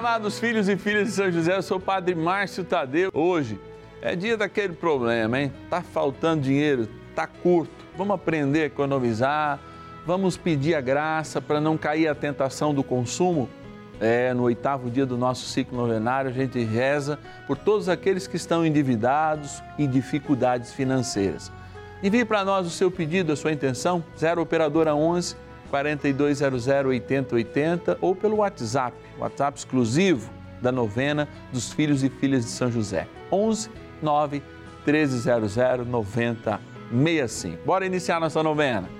amados filhos e filhas de São José, eu sou o Padre Márcio Tadeu. Hoje é dia daquele problema, hein? Tá faltando dinheiro, tá curto. Vamos aprender a economizar, vamos pedir a graça para não cair a tentação do consumo. É, no oitavo dia do nosso ciclo novenário, a gente reza por todos aqueles que estão endividados e dificuldades financeiras. Envie para nós o seu pedido, a sua intenção, 0 Operadora 11 4200 8080 ou pelo WhatsApp, WhatsApp exclusivo da novena dos filhos e filhas de São José. 11 9 1300 9065. Bora iniciar nossa novena.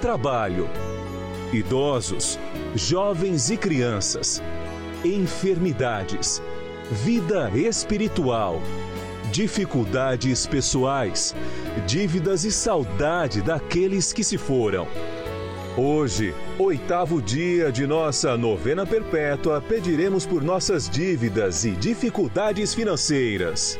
trabalho, idosos, jovens e crianças, enfermidades, vida espiritual, dificuldades pessoais, dívidas e saudade daqueles que se foram. Hoje, oitavo dia de nossa novena perpétua, pediremos por nossas dívidas e dificuldades financeiras.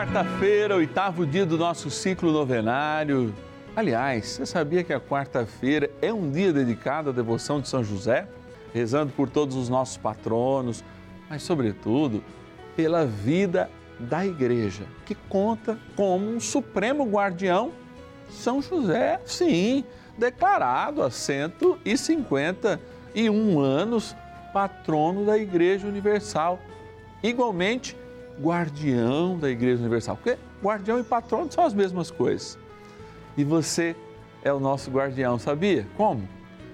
Quarta-feira, oitavo dia do nosso ciclo novenário. Aliás, você sabia que a quarta-feira é um dia dedicado à devoção de São José? Rezando por todos os nossos patronos, mas, sobretudo, pela vida da igreja, que conta como um supremo guardião São José, sim, declarado há 151 anos patrono da Igreja Universal. Igualmente, guardião da Igreja Universal. Porque guardião e patrono são as mesmas coisas. E você é o nosso guardião, sabia? Como?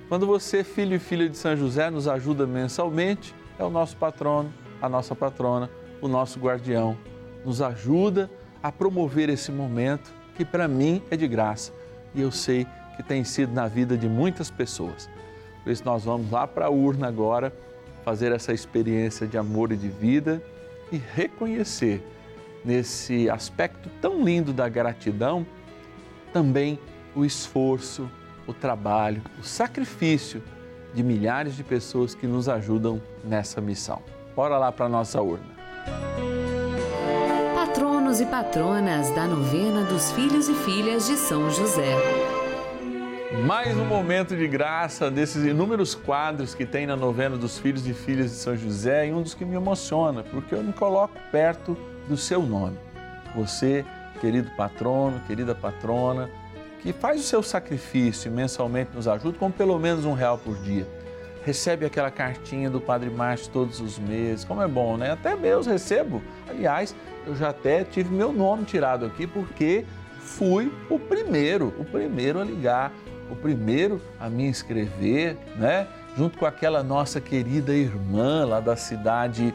Quando você, filho e filha de São José, nos ajuda mensalmente, é o nosso patrono, a nossa patrona, o nosso guardião. Nos ajuda a promover esse momento que para mim é de graça e eu sei que tem sido na vida de muitas pessoas. Por isso nós vamos lá para a urna agora fazer essa experiência de amor e de vida e reconhecer nesse aspecto tão lindo da gratidão também o esforço, o trabalho, o sacrifício de milhares de pessoas que nos ajudam nessa missão. Bora lá para a nossa urna. Patronos e patronas da novena dos filhos e filhas de São José. Mais um momento de graça desses inúmeros quadros que tem na novena dos filhos e filhas de São José e um dos que me emociona, porque eu me coloco perto do seu nome. Você, querido patrono, querida patrona, que faz o seu sacrifício e mensalmente nos ajuda com pelo menos um real por dia. Recebe aquela cartinha do Padre Márcio todos os meses, como é bom, né? Até meus recebo. Aliás, eu já até tive meu nome tirado aqui porque fui o primeiro, o primeiro a ligar o primeiro a me inscrever, né? Junto com aquela nossa querida irmã lá da cidade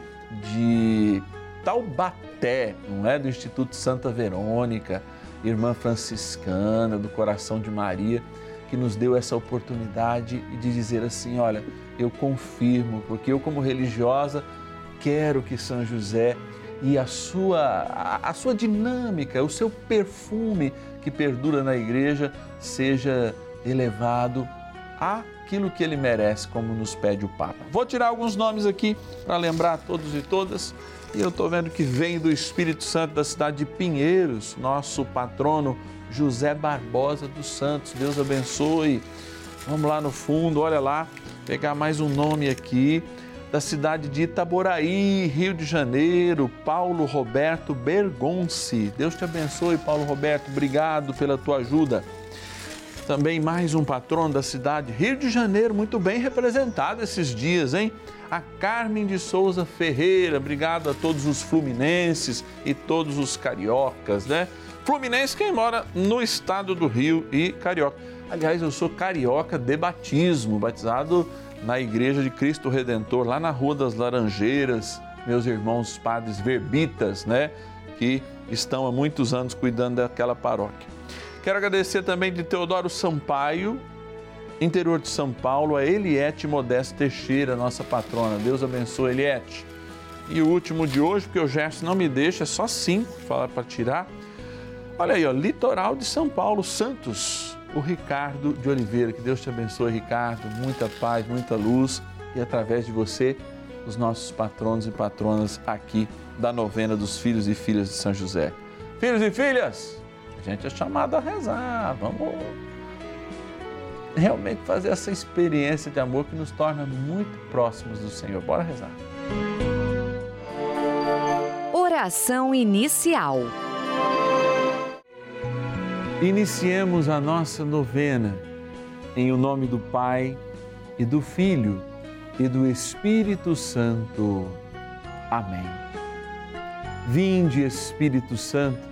de Taubaté, não é? Do Instituto Santa Verônica, irmã franciscana do Coração de Maria, que nos deu essa oportunidade de dizer assim: olha, eu confirmo, porque eu, como religiosa, quero que São José e a sua, a, a sua dinâmica, o seu perfume que perdura na igreja seja elevado àquilo que ele merece, como nos pede o Papa. Vou tirar alguns nomes aqui para lembrar todos e todas. E eu estou vendo que vem do Espírito Santo da cidade de Pinheiros, nosso patrono José Barbosa dos Santos. Deus abençoe. Vamos lá no fundo, olha lá, pegar mais um nome aqui da cidade de Itaboraí, Rio de Janeiro, Paulo Roberto Bergonci. Deus te abençoe, Paulo Roberto. Obrigado pela tua ajuda. Também mais um patrono da cidade, Rio de Janeiro, muito bem representado esses dias, hein? A Carmen de Souza Ferreira. Obrigado a todos os fluminenses e todos os cariocas, né? Fluminense, quem mora no estado do Rio e carioca. Aliás, eu sou carioca de batismo, batizado na Igreja de Cristo Redentor, lá na Rua das Laranjeiras, meus irmãos padres verbitas, né, que estão há muitos anos cuidando daquela paróquia. Quero agradecer também de Teodoro Sampaio, interior de São Paulo, a Eliette Modesto Teixeira, nossa patrona. Deus abençoe, Eliette. E o último de hoje, porque o Gerson não me deixa, é só cinco, fala para tirar. Olha aí, ó, litoral de São Paulo, Santos o Ricardo de Oliveira. Que Deus te abençoe, Ricardo. Muita paz, muita luz e através de você, os nossos patronos e patronas aqui da novena dos filhos e filhas de São José. Filhos e filhas, a gente é chamado a rezar. Vamos realmente fazer essa experiência de amor que nos torna muito próximos do Senhor. Bora rezar. Oração inicial. Iniciemos a nossa novena em o nome do Pai e do Filho e do Espírito Santo. Amém. Vinde, Espírito Santo,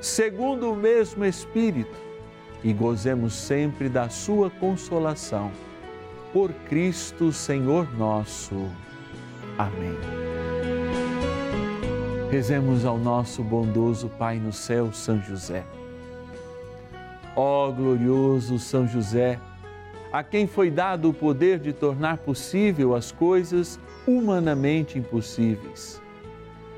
segundo o mesmo Espírito, e gozemos sempre da sua consolação. Por Cristo, Senhor nosso. Amém. Rezemos ao nosso bondoso Pai no céu, São José Ó glorioso São José, a quem foi dado o poder de tornar possível as coisas humanamente impossíveis.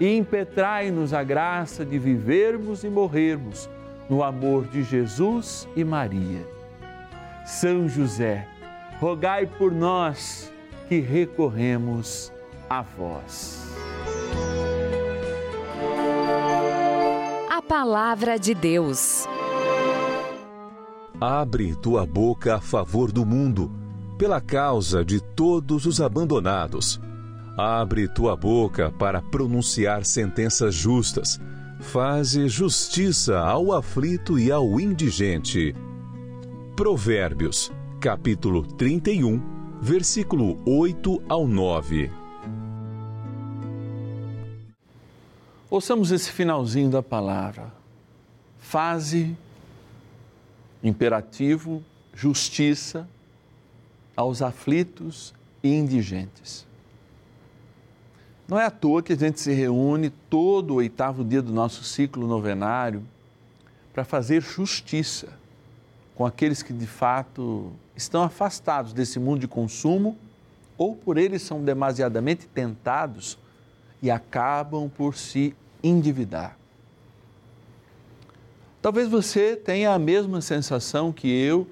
e impetrai-nos a graça de vivermos e morrermos no amor de Jesus e Maria. São José, rogai por nós que recorremos a vós. A Palavra de Deus. Abre tua boca a favor do mundo, pela causa de todos os abandonados. Abre tua boca para pronunciar sentenças justas. Faze justiça ao aflito e ao indigente. Provérbios, capítulo 31, versículo 8 ao 9. Ouçamos esse finalzinho da palavra. Faze imperativo, justiça aos aflitos e indigentes. Não é à toa que a gente se reúne todo o oitavo dia do nosso ciclo novenário para fazer justiça com aqueles que de fato estão afastados desse mundo de consumo ou por eles são demasiadamente tentados e acabam por se endividar. Talvez você tenha a mesma sensação que eu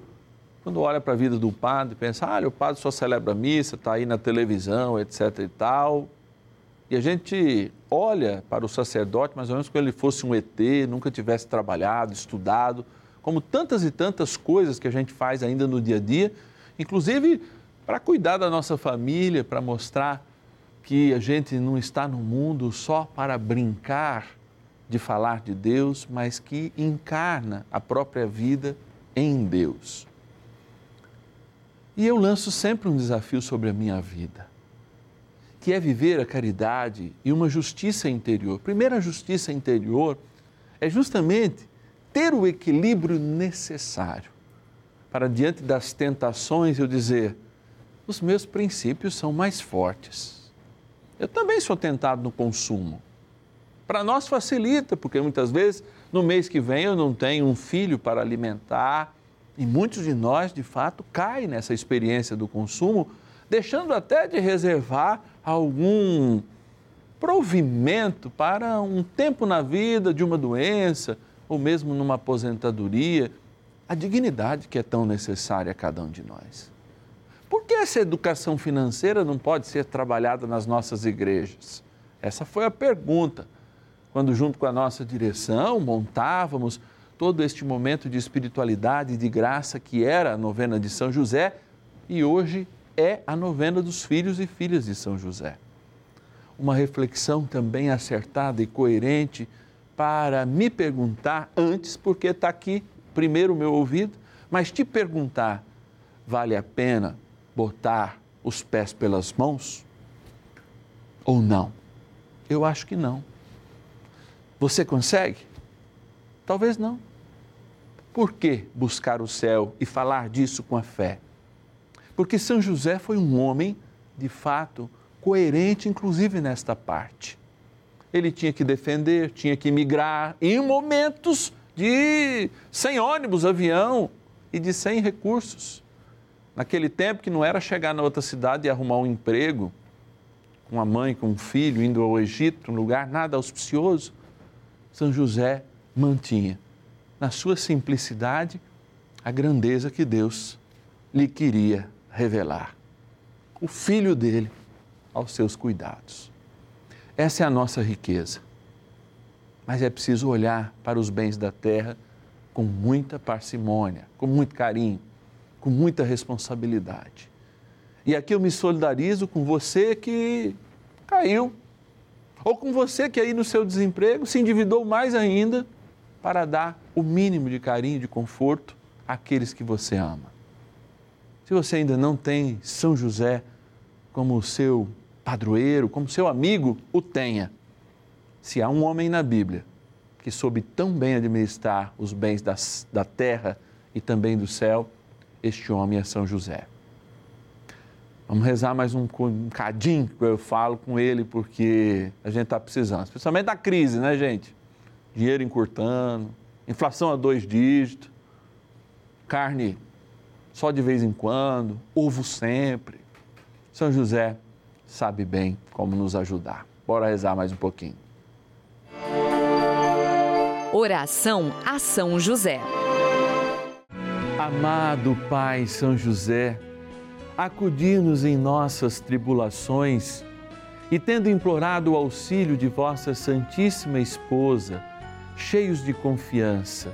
quando olha para a vida do padre, pensa, ah, o padre só celebra a missa, está aí na televisão, etc e tal. E a gente olha para o sacerdote mais ou menos como ele fosse um ET, nunca tivesse trabalhado, estudado, como tantas e tantas coisas que a gente faz ainda no dia a dia, inclusive para cuidar da nossa família, para mostrar que a gente não está no mundo só para brincar de falar de Deus, mas que encarna a própria vida em Deus. E eu lanço sempre um desafio sobre a minha vida, que é viver a caridade e uma justiça interior. Primeiro, a justiça interior é justamente ter o equilíbrio necessário para, diante das tentações, eu dizer: os meus princípios são mais fortes. Eu também sou tentado no consumo. Para nós facilita, porque muitas vezes no mês que vem eu não tenho um filho para alimentar e muitos de nós, de fato, caem nessa experiência do consumo, deixando até de reservar algum provimento para um tempo na vida de uma doença ou mesmo numa aposentadoria, a dignidade que é tão necessária a cada um de nós. Por que essa educação financeira não pode ser trabalhada nas nossas igrejas? Essa foi a pergunta. Quando, junto com a nossa direção, montávamos todo este momento de espiritualidade e de graça que era a novena de São José e hoje é a novena dos filhos e filhas de São José. Uma reflexão também acertada e coerente para me perguntar antes, porque está aqui primeiro o meu ouvido, mas te perguntar: vale a pena botar os pés pelas mãos? Ou não? Eu acho que não. Você consegue? Talvez não. Por que buscar o céu e falar disso com a fé? Porque São José foi um homem, de fato, coerente, inclusive nesta parte. Ele tinha que defender, tinha que migrar em momentos de sem ônibus, avião e de sem recursos. Naquele tempo que não era chegar na outra cidade e arrumar um emprego, com a mãe, com um filho, indo ao Egito, um lugar nada auspicioso, São José mantinha na sua simplicidade, a grandeza que Deus lhe queria revelar. O filho dele aos seus cuidados. Essa é a nossa riqueza. Mas é preciso olhar para os bens da terra com muita parcimônia, com muito carinho, com muita responsabilidade. E aqui eu me solidarizo com você que caiu, ou com você que aí no seu desemprego se endividou mais ainda para dar o mínimo de carinho, de conforto àqueles que você ama. Se você ainda não tem São José como seu padroeiro, como seu amigo, o tenha. Se há um homem na Bíblia que soube tão bem administrar os bens das, da terra e também do céu, este homem é São José. Vamos rezar mais um, um cadinho que eu falo com ele, porque a gente está precisando, especialmente da crise, né, gente? dinheiro encurtando, inflação a dois dígitos, carne só de vez em quando, ovo sempre. São José sabe bem como nos ajudar. Bora rezar mais um pouquinho. Oração a São José. Amado Pai São José, acudir-nos em nossas tribulações e, tendo implorado o auxílio de vossa Santíssima Esposa, cheios de confiança,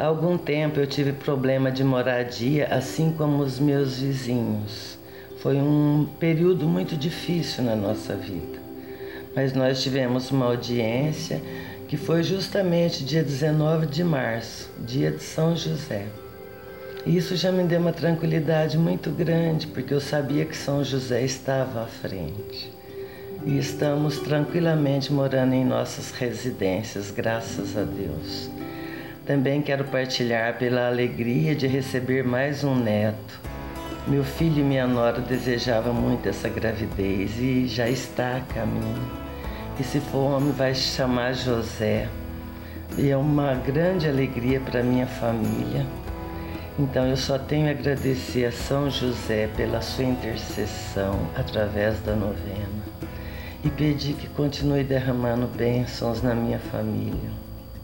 Há algum tempo eu tive problema de moradia, assim como os meus vizinhos. Foi um período muito difícil na nossa vida. Mas nós tivemos uma audiência que foi justamente dia 19 de março, dia de São José. Isso já me deu uma tranquilidade muito grande, porque eu sabia que São José estava à frente. E estamos tranquilamente morando em nossas residências, graças a Deus. Também quero partilhar pela alegria de receber mais um neto. Meu filho e minha nora desejavam muito essa gravidez e já está a caminho. E se for homem, vai se chamar José. E é uma grande alegria para minha família. Então eu só tenho a agradecer a São José pela sua intercessão através da novena e pedir que continue derramando bênçãos na minha família.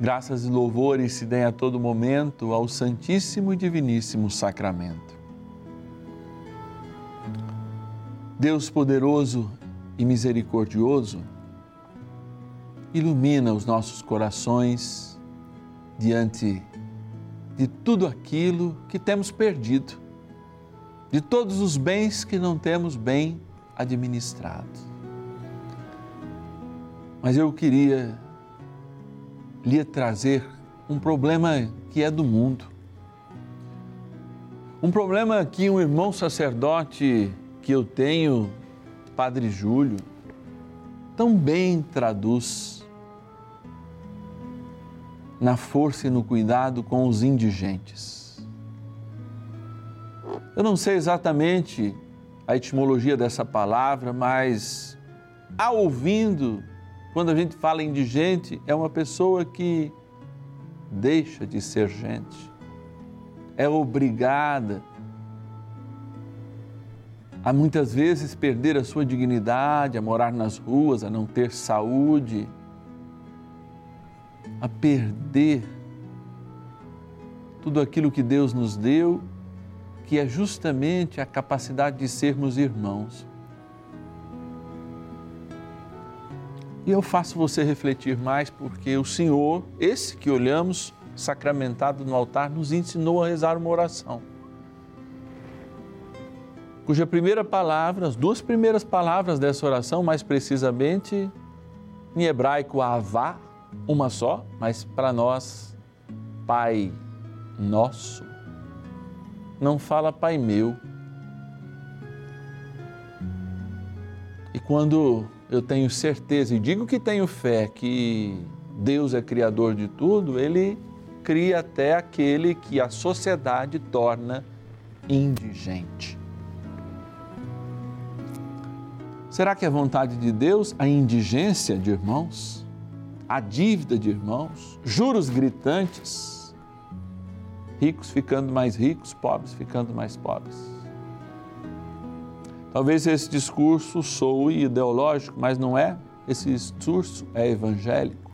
Graças e louvores se deem a todo momento ao Santíssimo e Diviníssimo Sacramento. Deus poderoso e misericordioso, ilumina os nossos corações diante de tudo aquilo que temos perdido, de todos os bens que não temos bem administrado. Mas eu queria lhe trazer um problema que é do mundo. Um problema que um irmão sacerdote que eu tenho, Padre Júlio, tão bem traduz na força e no cuidado com os indigentes. Eu não sei exatamente a etimologia dessa palavra, mas a ouvindo, quando a gente fala indigente, é uma pessoa que deixa de ser gente, é obrigada a muitas vezes perder a sua dignidade, a morar nas ruas, a não ter saúde, a perder tudo aquilo que Deus nos deu, que é justamente a capacidade de sermos irmãos. E eu faço você refletir mais porque o Senhor, esse que olhamos sacramentado no altar, nos ensinou a rezar uma oração. Cuja primeira palavra, as duas primeiras palavras dessa oração, mais precisamente, em hebraico, avá, uma só, mas para nós, Pai nosso. Não fala Pai meu. E quando eu tenho certeza e digo que tenho fé que Deus é criador de tudo, ele cria até aquele que a sociedade torna indigente. Será que é vontade de Deus a indigência de irmãos? A dívida de irmãos? Juros gritantes? Ricos ficando mais ricos, pobres ficando mais pobres? Talvez esse discurso soe ideológico, mas não é. Esse discurso é evangélico.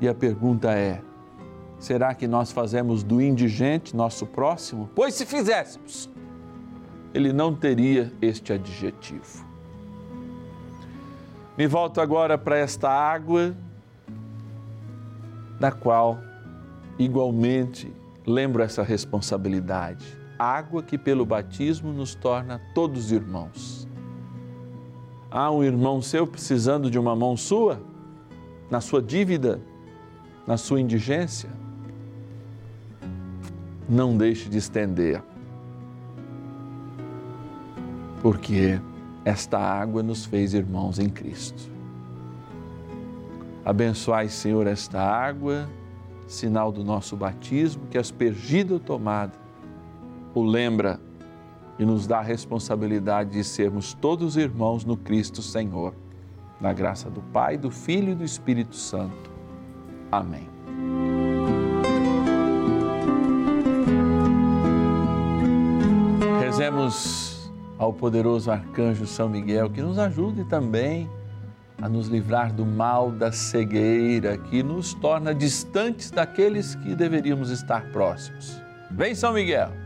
E a pergunta é: será que nós fazemos do indigente nosso próximo? Pois se fizéssemos, ele não teria este adjetivo. Me volto agora para esta água, da qual igualmente lembro essa responsabilidade. Água que pelo batismo nos torna todos irmãos. Há um irmão seu precisando de uma mão sua, na sua dívida, na sua indigência? Não deixe de estender, porque esta água nos fez irmãos em Cristo. Abençoai, Senhor, esta água, sinal do nosso batismo, que aspergida ou tomada, o lembra e nos dá a responsabilidade de sermos todos irmãos no Cristo Senhor. Na graça do Pai, do Filho e do Espírito Santo. Amém. Rezemos ao poderoso arcanjo São Miguel que nos ajude também a nos livrar do mal da cegueira que nos torna distantes daqueles que deveríamos estar próximos. Vem, São Miguel!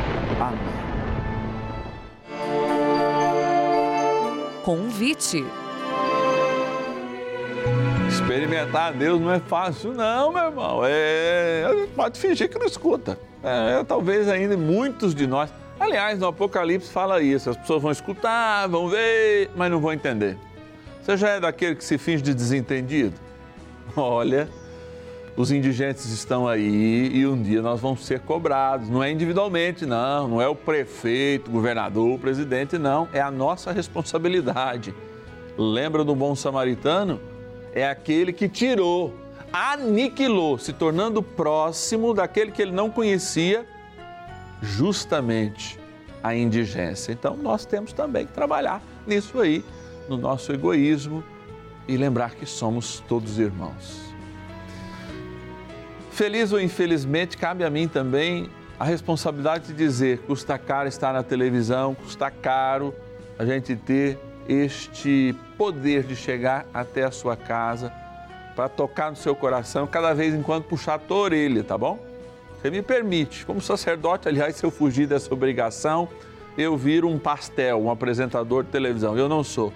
Convite. Experimentar Deus não é fácil, não, meu irmão. É, pode fingir que não escuta. É, talvez ainda muitos de nós. Aliás, no Apocalipse fala isso: as pessoas vão escutar, vão ver, mas não vão entender. Você já é daquele que se finge de desentendido? Olha, os indigentes estão aí e um dia nós vamos ser cobrados. Não é individualmente, não, não é o prefeito, o governador, o presidente, não. É a nossa responsabilidade. Lembra do bom samaritano? É aquele que tirou, aniquilou, se tornando próximo daquele que ele não conhecia, justamente a indigência. Então nós temos também que trabalhar nisso aí, no nosso egoísmo e lembrar que somos todos irmãos. Feliz ou infelizmente, cabe a mim também a responsabilidade de dizer: custa caro estar na televisão, custa caro a gente ter este poder de chegar até a sua casa para tocar no seu coração, cada vez em quando puxar a tua orelha, tá bom? Você me permite, como sacerdote, aliás, se eu fugir dessa obrigação, eu viro um pastel, um apresentador de televisão. Eu não sou.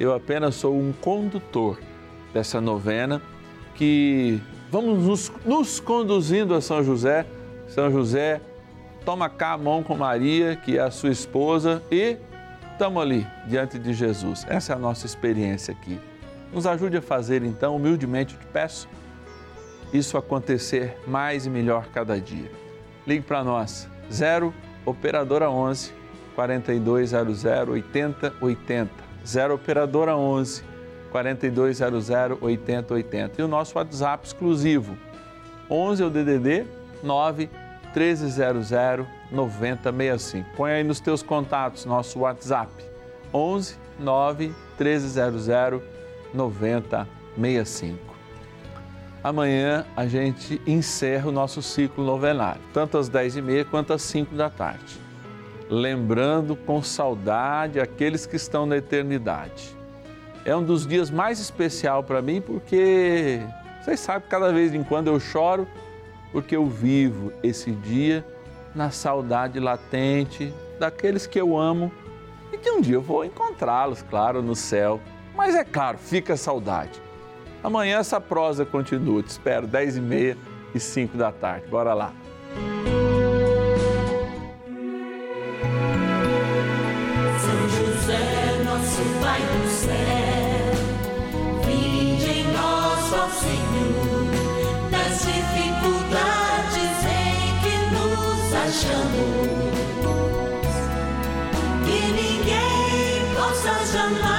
Eu apenas sou um condutor dessa novena que vamos nos, nos conduzindo a São José. São José, toma cá a mão com Maria, que é a sua esposa, e estamos ali diante de Jesus. Essa é a nossa experiência aqui. Nos ajude a fazer então, humildemente te peço, isso acontecer mais e melhor cada dia. Ligue para nós, 0 Operadora 11 4200 8080. 0 Operadora 11 4200 8080. E o nosso WhatsApp exclusivo, 11 é o DDD 9 1300 9065. Põe aí nos teus contatos nosso WhatsApp, 11 9 1300 9065. Amanhã a gente encerra o nosso ciclo novenário, tanto às 10h30 quanto às 5 da tarde. Lembrando com saudade aqueles que estão na eternidade. É um dos dias mais especial para mim porque vocês sabem que cada vez em quando eu choro porque eu vivo esse dia na saudade latente daqueles que eu amo e que um dia eu vou encontrá-los, claro, no céu. Mas é claro, fica a saudade. Amanhã essa prosa continua. Te espero, 10 e meia e 5 da tarde. Bora lá. São José, nosso Pai do céu, Que ninguém possa jamais